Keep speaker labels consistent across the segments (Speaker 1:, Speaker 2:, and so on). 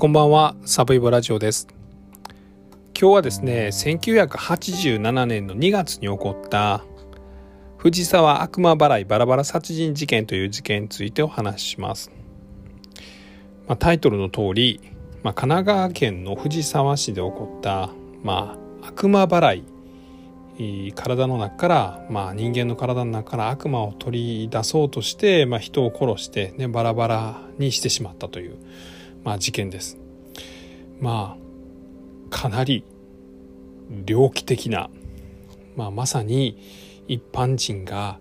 Speaker 1: こんばんは、サブイボラジオです。今日はですね、1987年の2月に起こった藤沢悪魔払いバラバラ殺人事件という事件についてお話しします。まあ、タイトルの通り、まあ、神奈川県の藤沢市で起こった、まあ、悪魔払い体の中から、まあ、人間の体の中から悪魔を取り出そうとして、まあ、人を殺して、ね、バラバラにしてしまったという、まあ、事件です。まあかなり猟奇的な、まあ、まさに一般人が、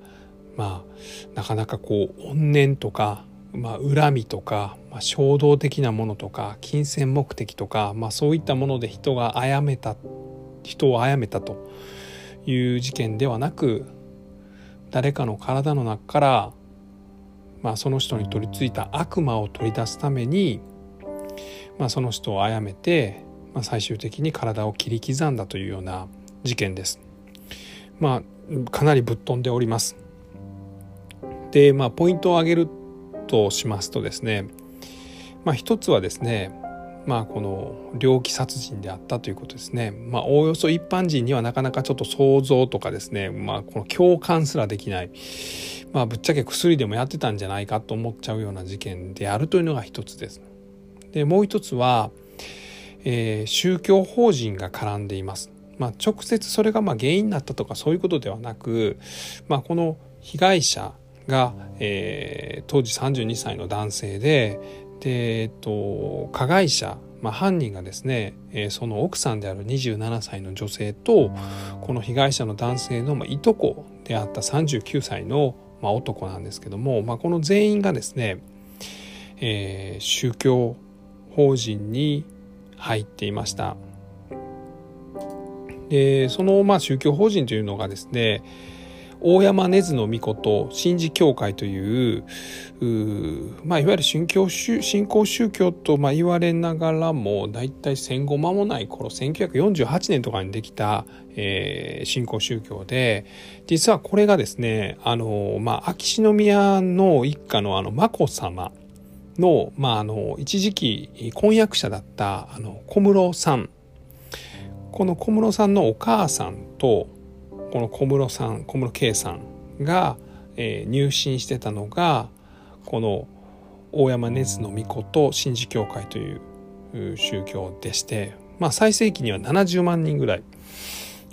Speaker 1: まあ、なかなかこう怨念とか、まあ、恨みとか、まあ、衝動的なものとか金銭目的とか、まあ、そういったもので人が殺めた人を殺めたという事件ではなく誰かの体の中から、まあ、その人に取り付いた悪魔を取り出すためにまあ、その人を殺めて、まあ、最終的に体を切り刻んだというような事件です。まあかなりぶっ飛んでおります。でまあポイントを挙げるとしますとですね、まあ、一つはですねまあこの猟奇殺人であったということですね。まあおおよそ一般人にはなかなかちょっと想像とかですね、まあこの共感すらできない、まあぶっちゃけ薬でもやってたんじゃないかと思っちゃうような事件であるというのが一つです。でもう一つは、えー、宗教法人が絡んでいます。まあ、直接それがま原因になったとかそういうことではなく、まあ、この被害者が、えー、当時32歳の男性でで、えっと、加害者、まあ、犯人がですね、えー、その奥さんである27歳の女性とこの被害者の男性の、ま、いとこであった39歳の、ま、男なんですけども、ま、この全員がですね、えー、宗教法人に入っていました。でそのまあ宗教法人というのがですね大山根津の御事神事協会というまあ、いわゆる信教信仰宗教とまあ言われながらも大体戦後間もない頃1948年とかにできた、えー、信仰宗教で実はこれがですねあの、まあ、秋篠宮の一家のあの眞子さまの、まあ、あの、一時期婚約者だった、あの、小室さん。この小室さんのお母さんと、この小室さん、小室圭さんが、えー、入信してたのが、この大山根津の巫女と神事教会という宗教でして、まあ、最盛期には70万人ぐらい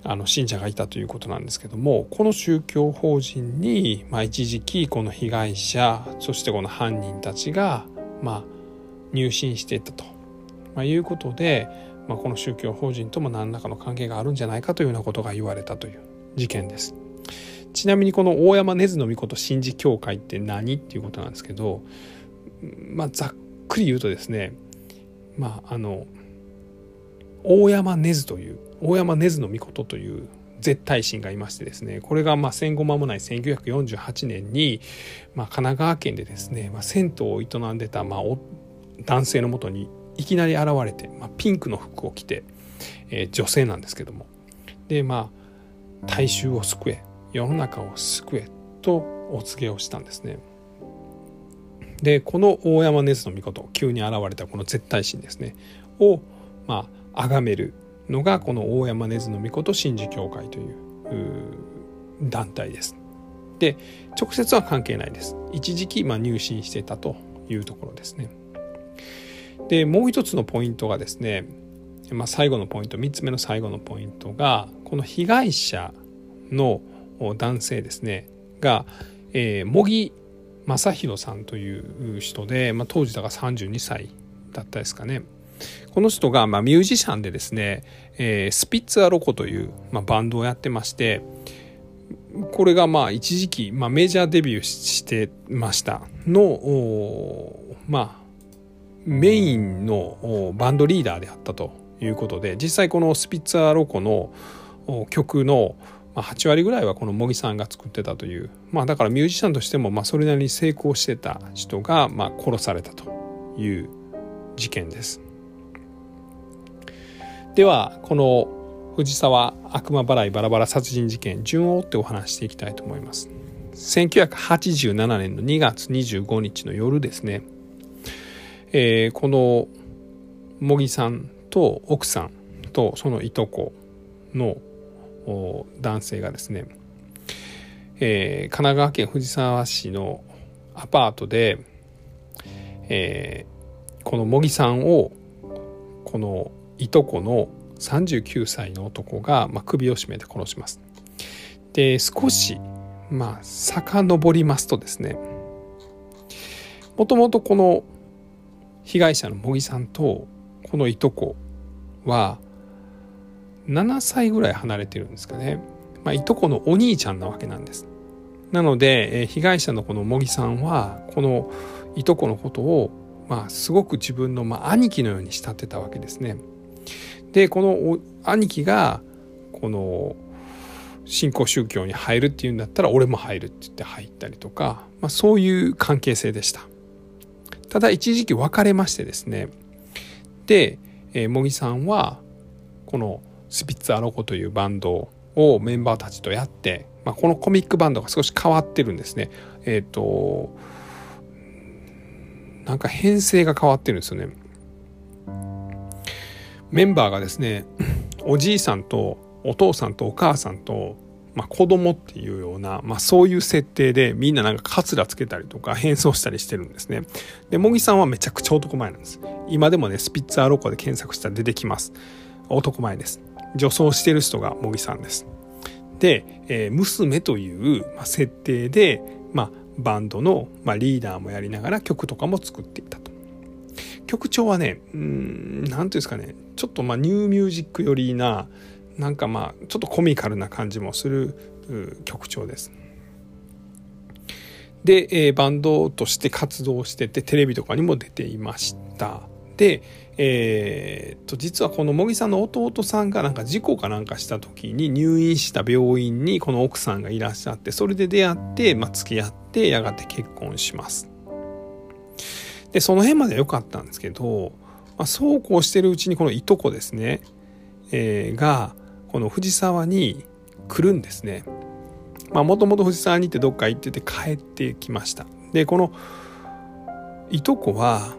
Speaker 1: あの信者がいたということなんですけどもこの宗教法人に、まあ、一時期この被害者そしてこの犯人たちがまあ、入信していったと、まあ、いうことで、まあ、この宗教法人とも何らかの関係があるんじゃないかというようなことが言われたという事件です。ちなみにこの大山根津の御事神事協会って何っていうことなんですけど、まあ、ざっくり言うとですねまああの大山根津という大山根津の御事という絶対神がいましてですねこれがまあ戦後間もない1948年に、まあ、神奈川県でですね、まあ、銭湯を営んでた、まあ、男性のもとにいきなり現れて、まあ、ピンクの服を着て、えー、女性なんですけどもでまあ大衆を救え世の中を救えとお告げをしたんですね。でこの大山根津の御事急に現れたこの絶対神ですねをまあ崇めるのがこの大山根津の御事神事協会という団体です。で直接は関係ないです。一時期まあ入信してたというところですね。でもう一つのポイントがですね、まあ、最後のポイント3つ目の最後のポイントがこの被害者の男性ですねが、えー、茂木正弘さんという人で、まあ、当時だから32歳だったですかね。この人が、まあ、ミュージシャンでですね、えー、スピッツアロコという、まあ、バンドをやってまして、これがまあ一時期、まあ、メジャーデビューしてましたの、まあ、メインのバンドリーダーであったということで、実際このスピッツアロコの曲の8割ぐらいはこの茂木さんが作ってたという、まあだからミュージシャンとしてもまあそれなりに成功してた人がまあ殺されたという事件です。ではこの藤沢悪魔払いバラバラ殺人事件順を追ってお話していきたいと思います。1987年の2月25日の夜ですね、えー、この茂木さんと奥さんとそのいとこの男性がですね、えー、神奈川県藤沢市のアパートで、えー、この茂木さんをこのいとこの39歳の男が、まあ、首を絞めて殺します。で少しまあ遡りますとですねもともとこの被害者の茂木さんとこのいとこは7歳ぐらい離れてるんですかね、まあ、いとこのお兄ちゃんなわけなんです。なので、え被害者のこの茂木さんはこのいとこのことをまあすごく自分のまあ兄貴のように慕ってたわけですね。でこの兄貴がこの新興宗教に入るっていうんだったら俺も入るって言って入ったりとか、まあ、そういう関係性でした。ただ一時期別れましてですね。で、茂木さんはこのスピッツ・アロコというバンドをメンバーたちとやって、まあ、このコミックバンドが少し変わってるんですね。えっ、ー、となんか編成が変わってるんですよね。メンバーがですねおじいさんとお父さんとお母さんと、まあ、子供っていうような、まあ、そういう設定でみんななんかカツラつけたりとか変装したりしてるんですね。で、茂木さんはめちゃくちゃ男前なんです。今でもね、スピッツァーロコで検索したら出てきます。男前です。女装してる人が茂木さんです。で、えー、娘という、ま、設定で、まあ、バンドの、まあ、リーダーもやりながら曲とかも作っていた。曲調はね、うん、なんていうんですかね、ちょっとまあニューミュージック寄りな、なんかまあちょっとコミカルな感じもする曲調です。で、えー、バンドとして活動しててテレビとかにも出ていました。で、えー、と実はこの茂木さんの弟さんがなんか事故かなんかした時に入院した病院にこの奥さんがいらっしゃってそれで出会って、まあ、付き合ってやがて結婚します。でその辺まで良かったんですけど、まあ、そうこうしてるうちにこのいとこですね、えー、がこの藤沢に来るんですね。まあもともと藤沢に行ってどっか行ってて帰ってきました。で、このいとこは、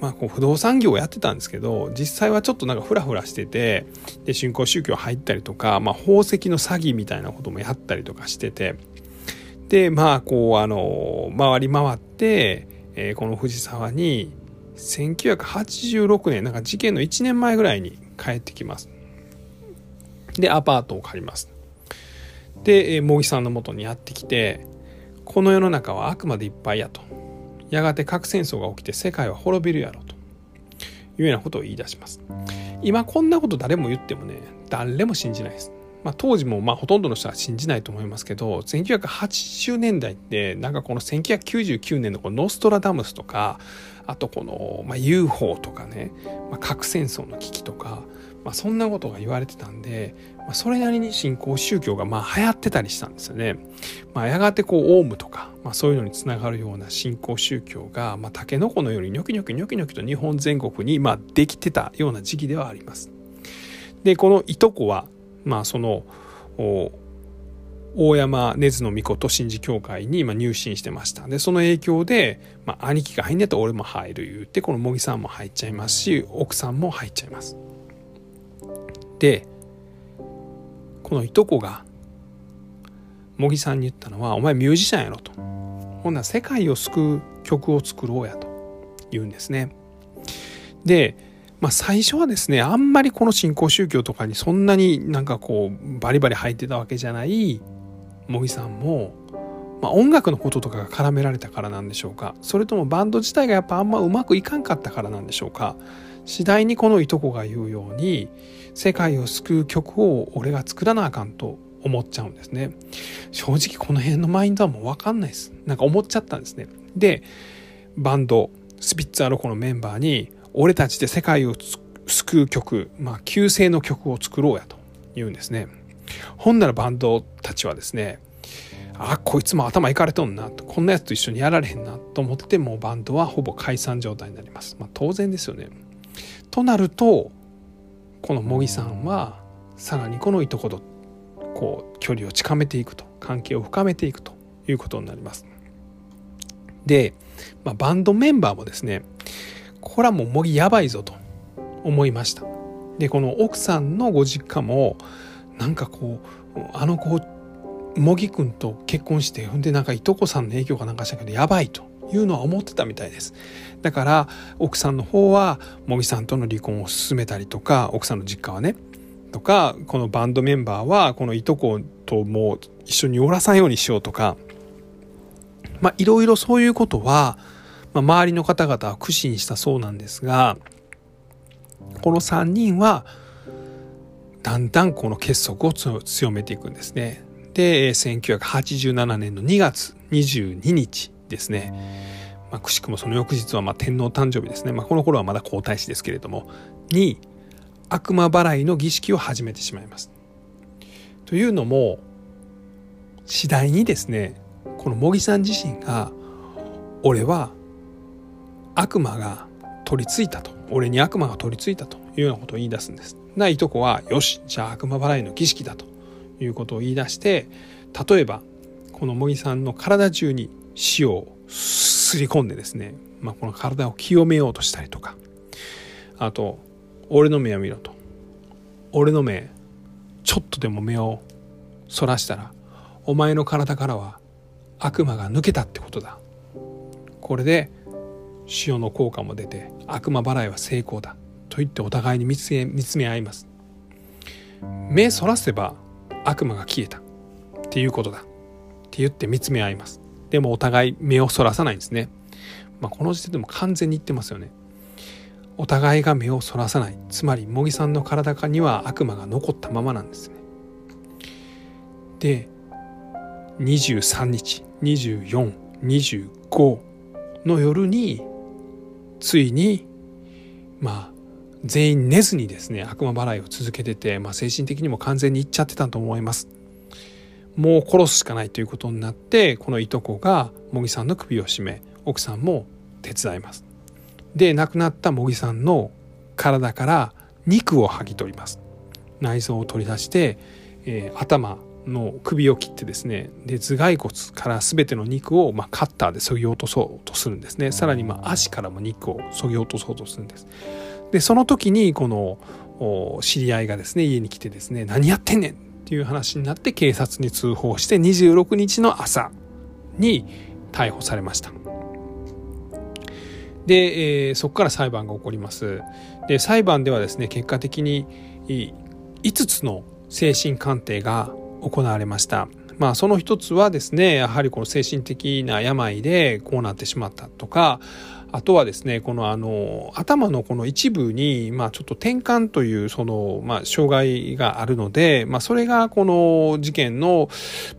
Speaker 1: まあこう不動産業をやってたんですけど、実際はちょっとなんかフラフラしてて、で、新興宗教入ったりとか、まあ宝石の詐欺みたいなこともやったりとかしてて、で、まあこうあの、回り回って、えー、この藤沢に1986年、なんか事件の1年前ぐらいに帰ってきます。で、アパートを借ります。で、え茂木さんのもとにやってきて、この世の中は悪魔でいっぱいやと。やがて核戦争が起きて世界は滅びるやろというようなことを言い出します。今こんなこと誰も言ってもね、誰も信じないです。まあ、当時もまあほとんどの人は信じないと思いますけど1980年代ってなんかこの1999年のこのノストラダムスとかあとこのまあ UFO とかね、まあ、核戦争の危機とかまあ、そんなことが言われてたんで、まあ、それなりに新興宗教がまあ流行ってたりしたんですよね。まあ、やがてこうオウムとか、まあ、そういうのにつながるような新興宗教が、まあ、タケノコのようにニョキニョキニョキニョキと日本全国にまあできてたような時期ではあります。でこのいとこは、まあ、その大山根津の巫女と神事教会に入信してました。で、その影響で、まあ、兄貴が入んねと俺も入る言って、この茂木さんも入っちゃいますし、奥さんも入っちゃいます。でこのいとこが茂木さんに言ったのは「お前ミュージシャンやろ」と「ほんなら世界を救う曲を作ろうや」と言うんですね。で、まあ、最初はですねあんまりこの新興宗教とかにそんなになんかこうバリバリ入ってたわけじゃない茂木さんも、まあ、音楽のこととかが絡められたからなんでしょうか。それともバンド自体がやっぱあんまうまくいかんかったからなんでしょうか。次第にこのいとこが言うように世界を救う曲を俺が作らなあかんと思っちゃうんですね。正直この辺のマインドはもう分かんないです。なんか思っちゃったんですね。でバンドスピッツァロコのメンバーに俺たちで世界を救う曲まあ旧姓の曲を作ろうやと言うんですね。ほんならバンドたちはですねあこいつも頭いかれとんなこんなやつと一緒にやられへんなと思ってもうバンドはほぼ解散状態になります、まあ、当然ですよね。となるとこの茂木さんはさらにこのいとことこう距離を近めていくと関係を深めていくということになります。で、まあ、バンドメンバーもですねこれはもう模擬やばいぞと思いました。でこの奥さんのご実家もなんかこうあの子茂木君と結婚してほんでなんかいとこさんの影響かなんかしたけどやばいというのは思ってたみたいです。だから奥さんの方は茂木さんとの離婚を進めたりとか奥さんの実家はねとかこのバンドメンバーはこのいとこともう一緒におらさんようにしようとかまあいろいろそういうことは、まあ、周りの方々は苦心したそうなんですがこの3人はだんだんこの結束を強めていくんですね。で1987年の2月22日ですね、まあ、くしくもその翌日はま天皇誕生日ですね、まあ、この頃はまだ皇太子ですけれどもに悪魔払いの儀式を始めてしまいます。というのも次第にですねこの茂木さん自身が俺は悪魔が取り付いたと。俺に悪魔が取り付いたというようなことを言い出すんです。ないとこはよしじゃあ悪魔払いの儀式だということを言い出して例えばこの茂木さんの体中に塩をすり込んでですね、まあ、この体を清めようとしたりとか。あと俺の目を見ろと。俺の目ちょっとでも目をそらしたらお前の体からは悪魔が抜けたってことだ。これで塩の効果も出て悪魔払いは成功だと言ってお互いに見つめ見つめ合います。目そらせば悪魔が消えたっていうことだって言って見つめ合います。でもお互い目をそらさないんですね。まあこの時点でも完全に言ってますよね。お互いが目をそらさない。つまり茂木さんの体には悪魔が残ったままなんですね。で23日2425の夜についにまあ全員寝ずにですね悪魔払いを続けてて、まあ、精神的にも完全にいっちゃってたと思います。もう殺すしかないということになってこのいとこが茂木さんの首を絞め奥さんも手伝います。で亡くなった茂木さんの体から肉を剥ぎ取ります。内臓を取り出して、えー、頭の首を切ってですねで頭蓋骨から全ての肉を、まあ、カッターで削ぎ落とそうとするんですね。さらにまあ足からも肉を削ぎ落とそうとするんです。でその時にこの知り合いがですね家に来てですね何やってんねんっていう話になって警察に通報して26日の朝に逮捕されました。で、えー、そこから裁判が起こります。で裁判ではですね結果的に5つの精神鑑定が行われました。まあその一つはですね、やはりこの精神的な病でこうなってしまったとか、あとはですね、このあの、頭のこの一部に、まあちょっと転換というその、まあ障害があるので、まあそれがこの事件の、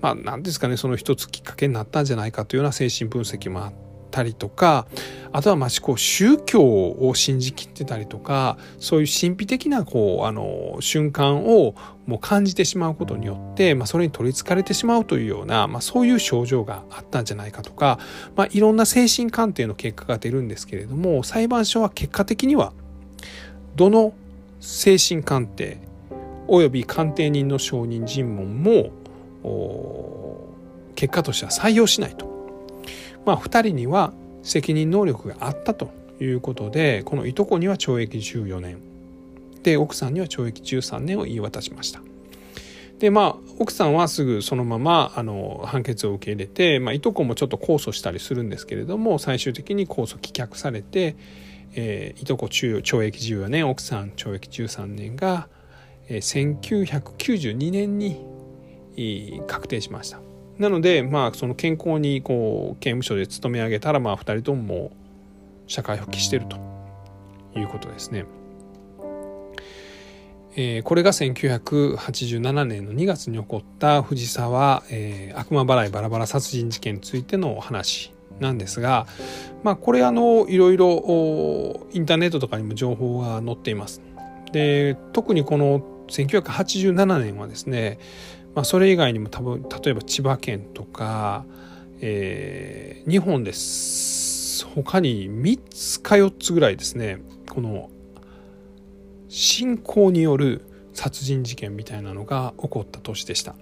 Speaker 1: まあ何ですかね、その一つきっかけになったんじゃないかというような精神分析もあって、たりとかあとはましこう宗教を信じきってたりとかそういう神秘的なこうあの瞬間をもう感じてしまうことによって、まあ、それに取りつかれてしまうというような、まあ、そういう症状があったんじゃないかとか、まあ、いろんな精神鑑定の結果が出るんですけれども裁判所は結果的にはどの精神鑑定および鑑定人の証人尋問も結果としては採用しないと。まあ、2人には責任能力があったということでこのいとこには懲役14年で奥さんには懲役13年を言い渡しました。でまあ奥さんはすぐそのままあの判決を受け入れて、まあ、いとこもちょっと控訴したりするんですけれども最終的に控訴棄却されて、えー、いとこ懲役14年奥さん懲役13年が、えー、1992年に確定しました。なのでまあその健康にこう刑務所で勤め上げたらまあ2人とももう社会復帰してるということですね。えー、これが1987年の2月に起こった藤沢、えー、悪魔払いバラバラ殺人事件についてのお話なんですが、まあ、これあのいろいろインターネットとかにも情報が載っています。で特にこの1987年はですねまあ、それ以外にも多分例えば千葉県とか、えー、日本です。他に3つか4つぐらいですね。この信仰による殺人事件みたいなのが起こった年でした。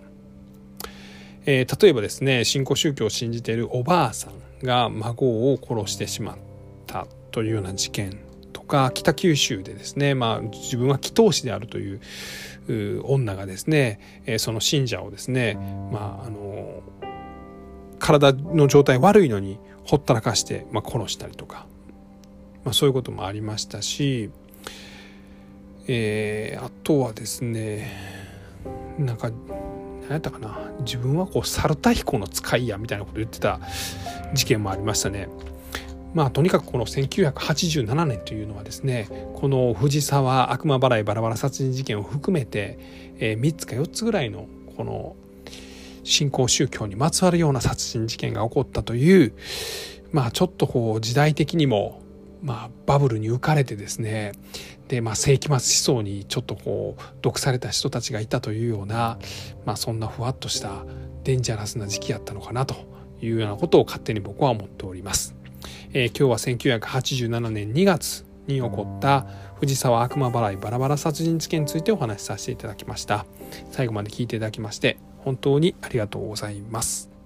Speaker 1: えー、例えばですね新興宗教を信じているおばあさんが孫を殺してしまったというような事件。とか北九州でですね、まあ、自分は祈祷師であるという女がですね、え、その信者をですね、まあ、あの体の状態悪いのにほったらかして、まあ、殺したりとか、まあ、そういうこともありましたし、えー、あとはですねなんか何やったかな自分はこう猿田彦の使いやみたいなこと言ってた事件もありましたね。まあとにかくこの1987年というのはですねこの藤沢悪魔払いバラバラ殺人事件を含めて、えー、3つか4つぐらいのこの新興宗教にまつわるような殺人事件が起こったというまあちょっとこう時代的にもまあバブルに浮かれてですねで、まあ、世紀末思想にちょっとこう毒された人たちがいたというような、まあ、そんなふわっとしたデンジャラスな時期やったのかなというようなことを勝手に僕は思っております。えー、今日は1987年2月に起こった藤沢悪魔払いバラバラ殺人事件についてお話しさせていただきました。最後まで聞いていただきまして本当にありがとうございます。